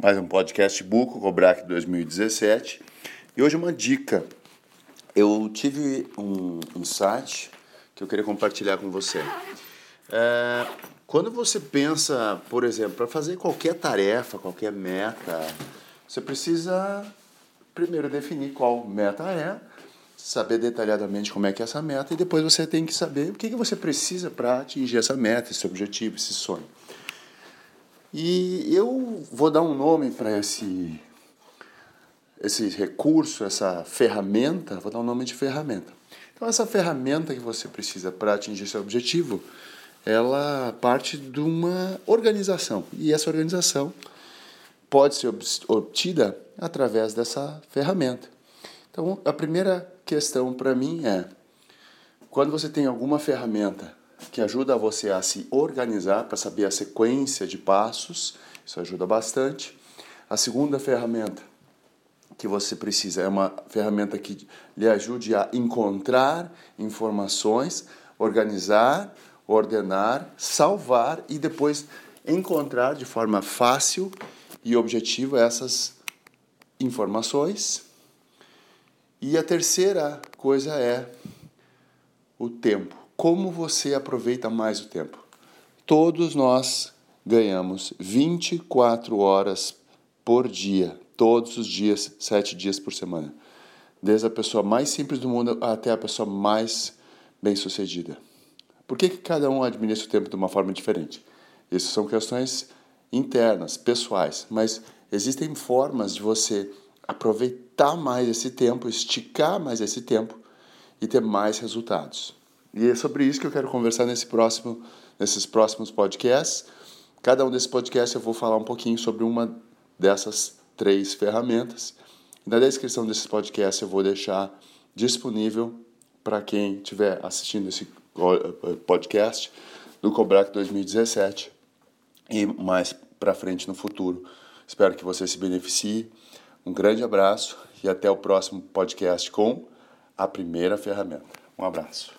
Mais um podcast Buco, Cobrac 2017. E hoje uma dica. Eu tive um, um site que eu queria compartilhar com você. É, quando você pensa, por exemplo, para fazer qualquer tarefa, qualquer meta, você precisa primeiro definir qual meta é, saber detalhadamente como é que é essa meta e depois você tem que saber o que, que você precisa para atingir essa meta, esse objetivo, esse sonho. E eu vou dar um nome para esse esse recurso, essa ferramenta, vou dar um nome de ferramenta. Então essa ferramenta que você precisa para atingir seu objetivo, ela parte de uma organização. E essa organização pode ser obtida através dessa ferramenta. Então, a primeira questão para mim é: quando você tem alguma ferramenta que ajuda você a se organizar para saber a sequência de passos, isso ajuda bastante. A segunda ferramenta que você precisa é uma ferramenta que lhe ajude a encontrar informações, organizar, ordenar, salvar e depois encontrar de forma fácil e objetiva essas informações. E a terceira coisa é o tempo. Como você aproveita mais o tempo? Todos nós ganhamos 24 horas por dia, todos os dias, sete dias por semana. Desde a pessoa mais simples do mundo até a pessoa mais bem-sucedida. Por que, que cada um administra o tempo de uma forma diferente? Isso são questões internas, pessoais, mas existem formas de você aproveitar mais esse tempo, esticar mais esse tempo e ter mais resultados. E é sobre isso que eu quero conversar nesse próximo, nesses próximos podcasts. Cada um desses podcasts eu vou falar um pouquinho sobre uma dessas três ferramentas. Na descrição desses podcasts eu vou deixar disponível para quem estiver assistindo esse eh, podcast do Cobrac 2017 e mais para frente no futuro. Espero que você se beneficie. Um grande abraço e até o próximo podcast com a primeira ferramenta. Um abraço.